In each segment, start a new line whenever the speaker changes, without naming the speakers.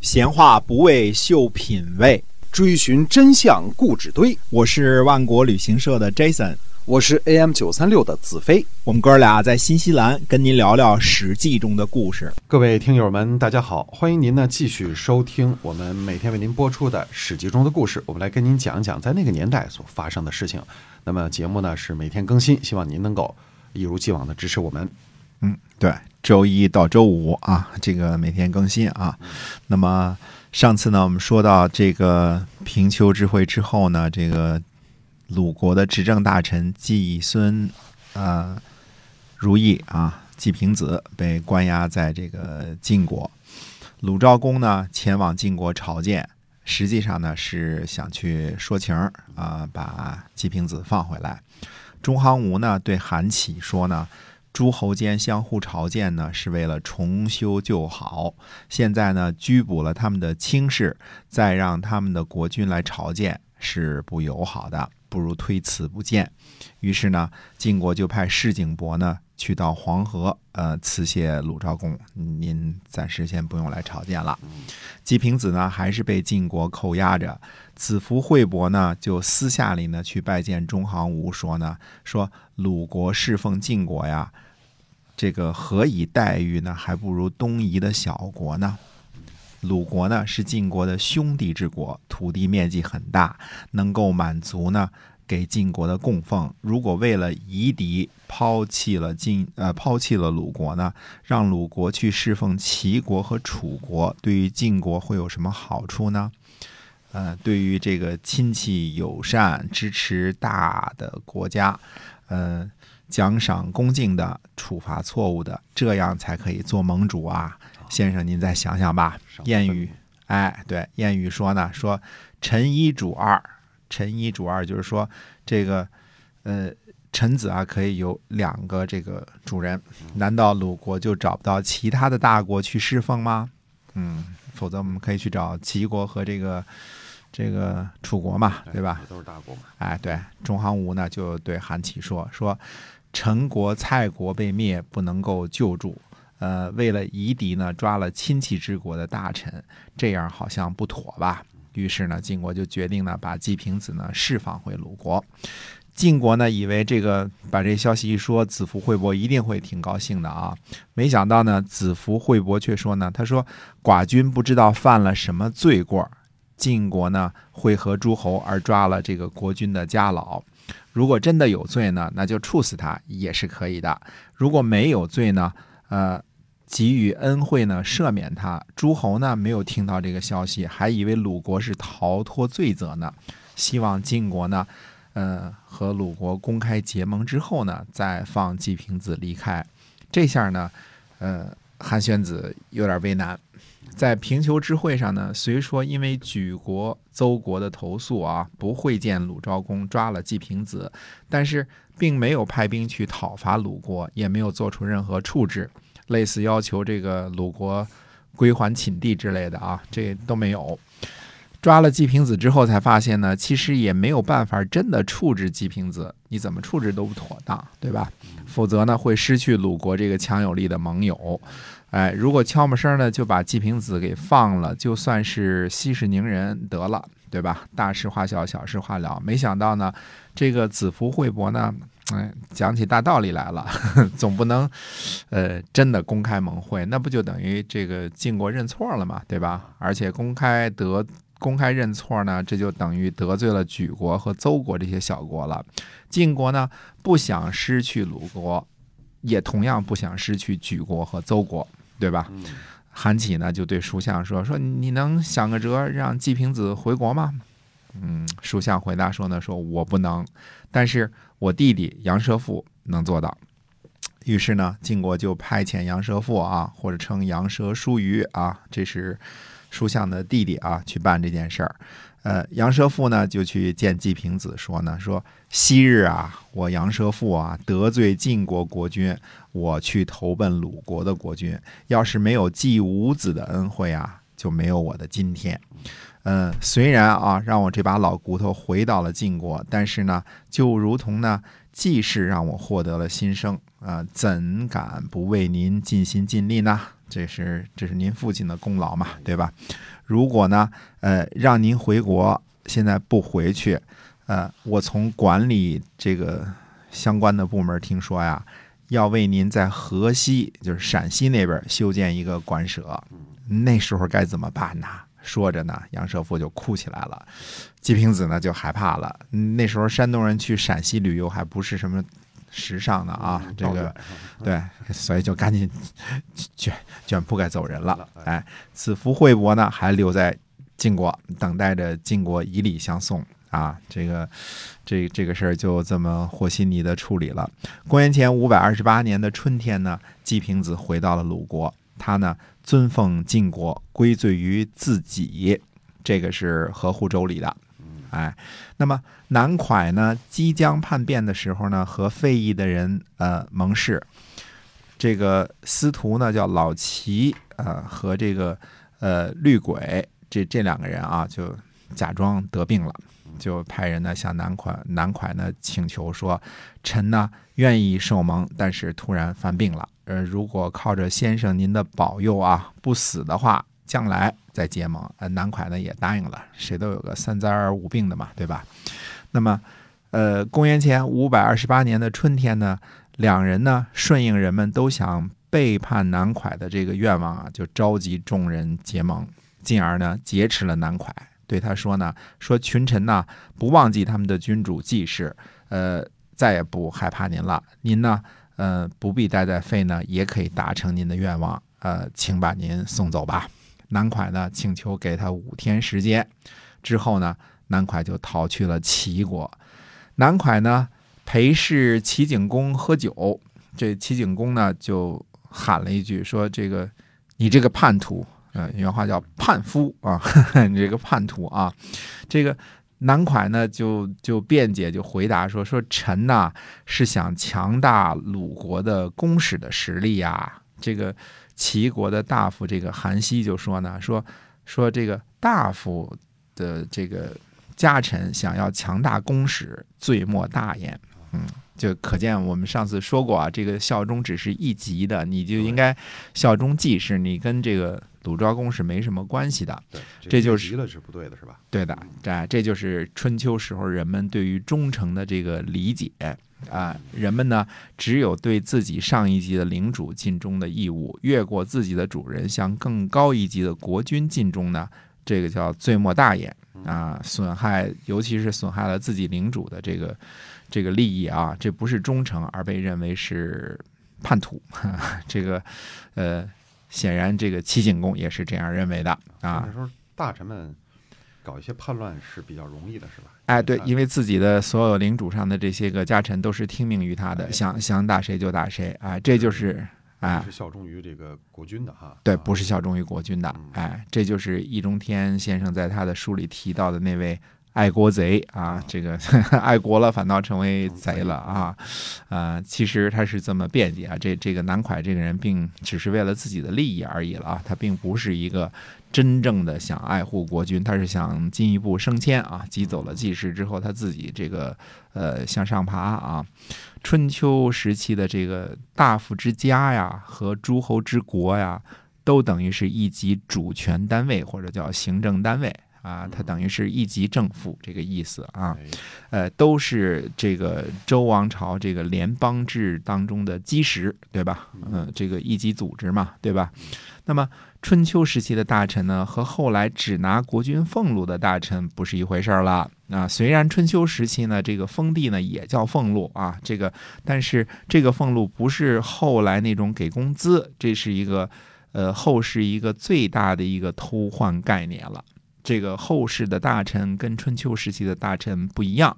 闲话不为秀品味，
追寻真相故纸堆。
我是万国旅行社的 Jason，
我是 AM 九三六的子飞。
我们哥俩在新西兰跟您聊聊《史记》中的故事。
各位听友们，大家好，欢迎您呢继续收听我们每天为您播出的《史记》中的故事。我们来跟您讲讲在那个年代所发生的事情。那么节目呢是每天更新，希望您能够一如既往的支持我们。
嗯，对，周一到周五啊，这个每天更新啊。那么上次呢，我们说到这个平丘之会之后呢，这个鲁国的执政大臣季孙呃如意啊，季平子被关押在这个晋国。鲁昭公呢前往晋国朝见，实际上呢是想去说情儿啊，把季平子放回来。中行吴呢对韩起说呢。诸侯间相互朝见呢，是为了重修旧好。现在呢，拘捕了他们的卿士，再让他们的国君来朝见，是不友好的，不如推辞不见。于是呢，晋国就派士景伯呢去到黄河，呃，辞谢鲁昭公，您暂时先不用来朝见了。季平子呢，还是被晋国扣押着。子服惠伯呢，就私下里呢去拜见中行吴，说呢，说鲁国侍奉晋国呀。这个何以待遇呢？还不如东夷的小国呢。鲁国呢是晋国的兄弟之国，土地面积很大，能够满足呢给晋国的供奉。如果为了夷狄抛弃了晋呃抛弃了鲁国呢，让鲁国去侍奉齐国和楚国，对于晋国会有什么好处呢？呃，对于这个亲戚友善、支持大的国家，呃。奖赏恭敬的，处罚错误的，这样才可以做盟主啊，先生，您再想想吧。谚语，哎，对，谚语说呢，说臣一主二，臣一主二，就是说这个，呃，臣子啊可以有两个这个主人，难道鲁国就找不到其他的大国去侍奉吗？嗯，否则我们可以去找齐国和这个这个楚国嘛，对吧？
都是大国嘛。
哎，对，中行无呢就对韩琦说说。陈国、蔡国被灭，不能够救助。呃，为了夷狄呢，抓了亲戚之国的大臣，这样好像不妥吧？于是呢，晋国就决定呢，把季平子呢释放回鲁国。晋国呢，以为这个把这消息一说，子服惠伯一定会挺高兴的啊。没想到呢，子服惠伯却说呢，他说：“寡君不知道犯了什么罪过，晋国呢会和诸侯而抓了这个国君的家老。”如果真的有罪呢，那就处死他也是可以的；如果没有罪呢，呃，给予恩惠呢，赦免他。诸侯呢没有听到这个消息，还以为鲁国是逃脱罪责呢。希望晋国呢，呃，和鲁国公开结盟之后呢，再放季平子离开。这下呢，呃，韩宣子有点为难。在平丘之会上呢，虽说因为举国、邹国的投诉啊，不会见鲁昭公，抓了季平子，但是并没有派兵去讨伐鲁国，也没有做出任何处置，类似要求这个鲁国归还寝地之类的啊，这都没有。抓了季平子之后，才发现呢，其实也没有办法真的处置季平子，你怎么处置都不妥当，对吧？否则呢，会失去鲁国这个强有力的盟友。哎，如果悄没声呢就把季平子给放了，就算是息事宁人得了，对吧？大事化小，小事化了。没想到呢，这个子服惠伯呢，哎，讲起大道理来了，总不能，呃，真的公开盟会，那不就等于这个晋国认错了嘛，对吧？而且公开得公开认错呢，这就等于得罪了举国和邹国这些小国了。晋国呢，不想失去鲁国，也同样不想失去举国和邹国。对吧？韩起呢就对叔相说：“说你能想个辙让季平子回国吗？”嗯，叔相回答说：“呢，说我不能，但是我弟弟杨舍父能做到。”于是呢，晋国就派遣杨舍父啊，或者称杨舍叔虞啊，这是叔相的弟弟啊，去办这件事儿。呃，杨蛇父呢就去见季平子，说呢，说昔日啊，我杨蛇父啊得罪晋国国君，我去投奔鲁国的国君，要是没有季武子的恩惠啊，就没有我的今天。嗯，虽然啊，让我这把老骨头回到了晋国，但是呢，就如同呢，季氏让我获得了新生啊，怎敢不为您尽心尽力呢？这是这是您父亲的功劳嘛，对吧？如果呢，呃，让您回国，现在不回去，呃，我从管理这个相关的部门听说呀，要为您在河西，就是陕西那边修建一个馆舍，那时候该怎么办呢？说着呢，杨舍父就哭起来了。季平子呢就害怕了。那时候山东人去陕西旅游还不是什么时尚的啊，这个 对，所以就赶紧卷卷铺盖走人了
了。
哎，此伏惠伯呢还留在晋国，等待着晋国以礼相送。啊，这个这这个事儿就这么和稀泥的处理了。公元前五百二十八年的春天呢，季平子回到了鲁国，他呢尊奉晋国，归罪于自己，这个是合乎周礼的。哎，那么南蒯呢，即将叛变的时候呢，和费邑的人呃盟誓，这个司徒呢叫老齐，呃和这个呃绿鬼这这两个人啊，就假装得病了，就派人呢向南蒯南蒯呢请求说，臣呢愿意受蒙，但是突然犯病了，呃如果靠着先生您的保佑啊不死的话，将来再结盟。呃南蒯呢也答应了，谁都有个三灾而无病的嘛，对吧？那么，呃，公元前五百二十八年的春天呢，两人呢顺应人们都想背叛南蒯的这个愿望啊，就召集众人结盟，进而呢劫持了南蒯。对他说呢，说群臣呐不忘记他们的君主季氏，呃，再也不害怕您了。您呢，呃，不必待在费呢，也可以达成您的愿望。呃，请把您送走吧。南蒯呢请求给他五天时间，之后呢，南蒯就逃去了齐国。南蒯呢陪侍齐景公喝酒，这齐景公呢就喊了一句说：“这个你这个叛徒，呃，原话叫叛夫啊，你这个叛徒啊。”这个南蒯呢就就辩解，就回答说：“说臣呐是想强大鲁国的公使的实力呀、这个齐国的大夫这个韩熙就说呢，说说这个大夫的这个家臣想要强大公使，罪莫大焉。嗯，就可见我们上次说过啊，这个效忠只是一级的，你就应该效忠季氏，你跟这个鲁昭公是没什么关系的。
对，
这就是
越级了是不对的，是吧？
对的，这这就是春秋时候人们对于忠诚的这个理解啊。人们呢，只有对自己上一级的领主尽忠的义务，越过自己的主人向更高一级的国君尽忠呢，这个叫罪莫大焉啊。损害，尤其是损害了自己领主的这个这个利益啊，这不是忠诚，而被认为是叛徒。这个呃，显然这个齐景公也是这样认为的啊
那。时候大臣们搞一些叛乱是比较容易的，是吧？
哎，对，因
为
为自己的所有领主上的这些个家臣都是听命于他的，
哎
想想打谁就打谁，哎，这就是哎
是，效忠于这个国君的哈。
对，
啊
不是效忠于国君的
嗯，
哎，这就是易中天先生在他的书里提到的那位爱国贼啊，这个 爱国了反倒成为贼了啊，呃，其实他是这么辩解啊，这这个南蒯这个人并只是为了自己的利益而已了啊，他并不是一个真正的想爱护国君，他是想进一步升迁啊，挤走了季氏之后，他自己这个呃向上爬啊。春秋时期的这个大夫之家呀和诸侯之国呀，都等于是一级主权单位或者叫行政单位啊，它等于是一级政府这个意思啊。
哎
呃，都是这个周王朝这个联邦制当中的基石，对吧？嗯、这个一级组织嘛，对吧？那么春秋时期的大臣呢，和后来只拿国君俸禄的大臣不是一回事儿了。啊，虽然春秋时期呢，这个封地呢也叫俸禄啊，这个但是这个俸禄不是后来那种给工资，这是一个呃后世一个最大的一个偷换概念了。这个后世的大臣跟春秋时期的大臣不一样，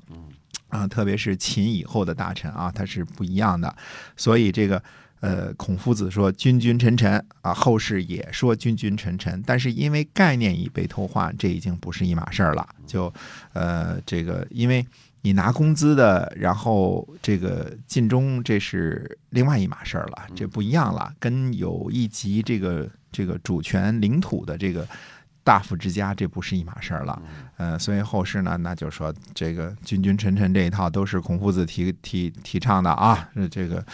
啊，特别是秦以后的大臣啊，他是不一样的。所以这个呃，孔夫子说“君君臣臣”啊，后世也说“君君臣臣”，但是因为概念已被偷换，这已经不是一码事儿了。就呃，这个因为你拿工资的，然后这个尽忠，这是另外一码事儿了，这不一样了，跟有一级这个这个主权领土的这个大夫之家，这不是一码事儿了。呃，所以后世呢，那就说这个君君臣臣这一套都是孔夫子提提提倡的啊，这个，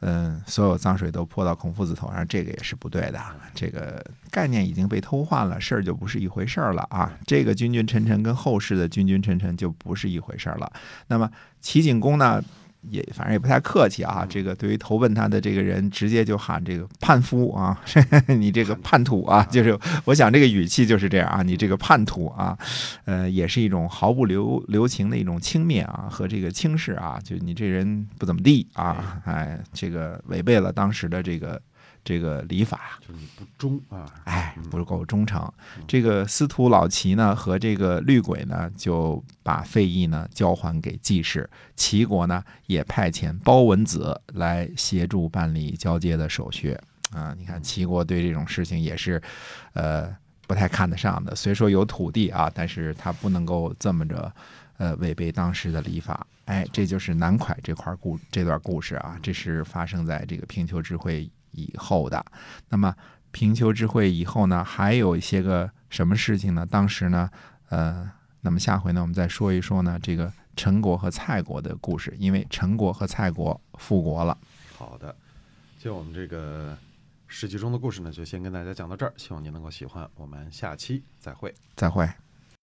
嗯，所有脏水都泼到孔夫子头上，这个也是不对的。这个概念已经被偷换了，事儿就不是一回事儿了啊。这个君君臣臣跟后世的君君臣臣就不是一回事儿了。那么齐景公呢？也反正也不太客气啊，这个对于投奔他的这个人，直接就喊这个叛夫啊，你这个叛徒啊，就是我想这个语气就是这样啊，你这个叛徒啊，呃，也是一种毫不留留情的一种轻蔑啊和这个轻视啊，就你这人不怎么地啊，哎，这个违背了当时的这个。这个礼法
就是你不忠啊，
哎，不够忠诚。这个司徒老齐呢和这个绿鬼呢就把费邑呢交还给季氏，齐国呢也派遣包文子来协助办理交接的手续啊。你看齐国对这种事情也是，呃，不太看得上的。虽说有土地啊，但是他不能够这么着，呃，违背当时的礼法。哎，这就是南蒯这块故这段故事啊，这是发生在这个平丘之会。以后的，那么平丘之会以后呢，还有一些个什么事情呢？当时呢，呃，那么下回呢，我们再说一说呢，这个陈国和蔡国的故事，因为陈国和蔡国复国了。
好的，就我们这个史记中的故事呢，就先跟大家讲到这儿，希望您能够喜欢，我们下期再会，
再会。